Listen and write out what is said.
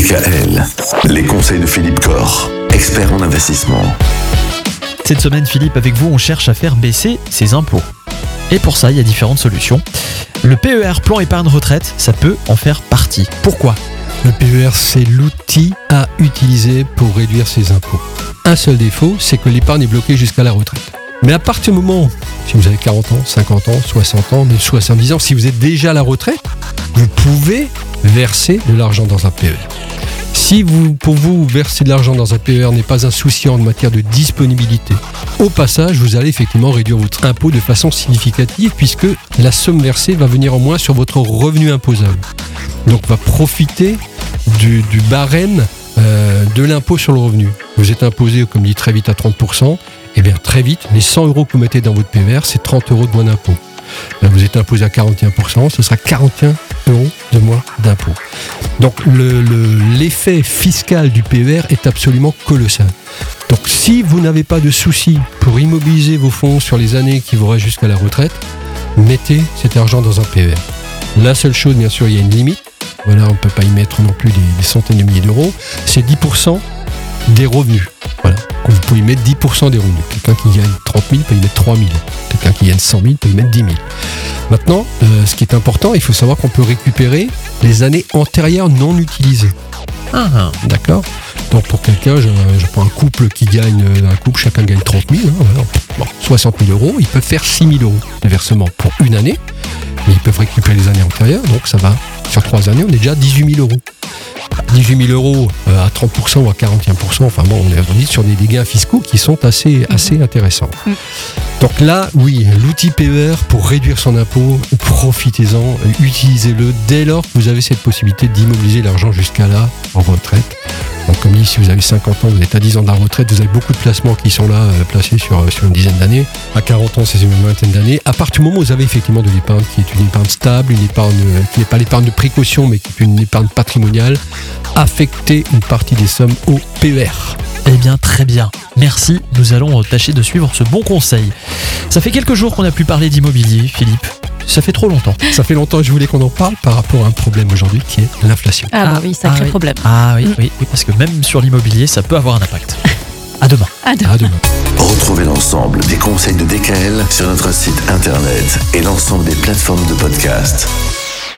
DKL, les conseils de Philippe Corr, expert en investissement. Cette semaine, Philippe, avec vous, on cherche à faire baisser ses impôts. Et pour ça, il y a différentes solutions. Le PER, plan épargne retraite, ça peut en faire partie. Pourquoi? Le PER, c'est l'outil à utiliser pour réduire ses impôts. Un seul défaut, c'est que l'épargne est bloquée jusqu'à la retraite. Mais à partir du moment, si vous avez 40 ans, 50 ans, 60 ans, même 70 ans, si vous êtes déjà à la retraite, vous pouvez verser de l'argent dans un PER. Si vous, pour vous, verser de l'argent dans un PER n'est pas un souci en matière de disponibilité, au passage, vous allez effectivement réduire votre impôt de façon significative puisque la somme versée va venir en moins sur votre revenu imposable. Donc, va profiter du, du barème euh, de l'impôt sur le revenu. Vous êtes imposé, comme dit très vite, à 30%. Et bien très vite, les 100 euros que vous mettez dans votre PER, c'est 30 euros de moins d'impôt. Là, vous êtes imposé à 41%, ce sera 41 euros de moins d'impôt. Donc le- le- l'effet fiscal du PER est absolument colossal. Donc si vous n'avez pas de souci pour immobiliser vos fonds sur les années qui vous restent jusqu'à la retraite, mettez cet argent dans un PER. La seule chose, bien sûr, il y a une limite. Voilà, on ne peut pas y mettre non plus des centaines de milliers d'euros. C'est 10% des revenus. Vous pouvez y mettre 10% des revenus. Quelqu'un qui gagne 30 000 peut y mettre 3 000. Quelqu'un qui gagne 100 000 peut y mettre 10 000. Maintenant, euh, ce qui est important, il faut savoir qu'on peut récupérer les années antérieures non utilisées. Ah, D'accord? Donc pour quelqu'un, je, je prends un couple qui gagne, euh, un couple, chacun gagne 30 000, hein, voilà. Bon, 60 000 euros, ils peuvent faire 6 000 euros de versement pour une année, mais ils peuvent récupérer les années antérieures, donc ça va, sur trois années, on est déjà à 18 000 euros. 18 000 euros euh, à 30% ou à 41%, enfin bon, on est on est sur des, gains fiscaux qui sont assez, assez intéressants. Donc là, oui, l'outil PER pour réduire son impôt, profitez-en, utilisez-le dès lors que vous avez cette possibilité d'immobiliser l'argent jusqu'à là, en retraite. Donc si vous avez 50 ans, vous êtes à 10 ans de la retraite, vous avez beaucoup de placements qui sont là, euh, placés sur, euh, sur une dizaine d'années. À 40 ans, c'est une vingtaine d'années. À partir du moment où vous avez effectivement de l'épargne qui est une épargne stable, une épargne euh, qui n'est pas l'épargne de précaution, mais qui est une épargne patrimoniale, affectez une partie des sommes au PER. eh bien très bien. Merci, nous allons tâcher de suivre ce bon conseil. Ça fait quelques jours qu'on n'a plus parlé d'immobilier, Philippe. Ça fait trop longtemps. Ça fait longtemps que je voulais qu'on en parle par rapport à un problème aujourd'hui qui est l'inflation. Ah, bah oui, sacré ah oui. problème. Ah oui, Mm. oui, oui, parce que même sur l'immobilier, ça peut avoir un impact. À demain. Ah, de- À demain. Retrouvez l'ensemble des conseils de DKL sur notre site internet et l'ensemble des plateformes de podcast.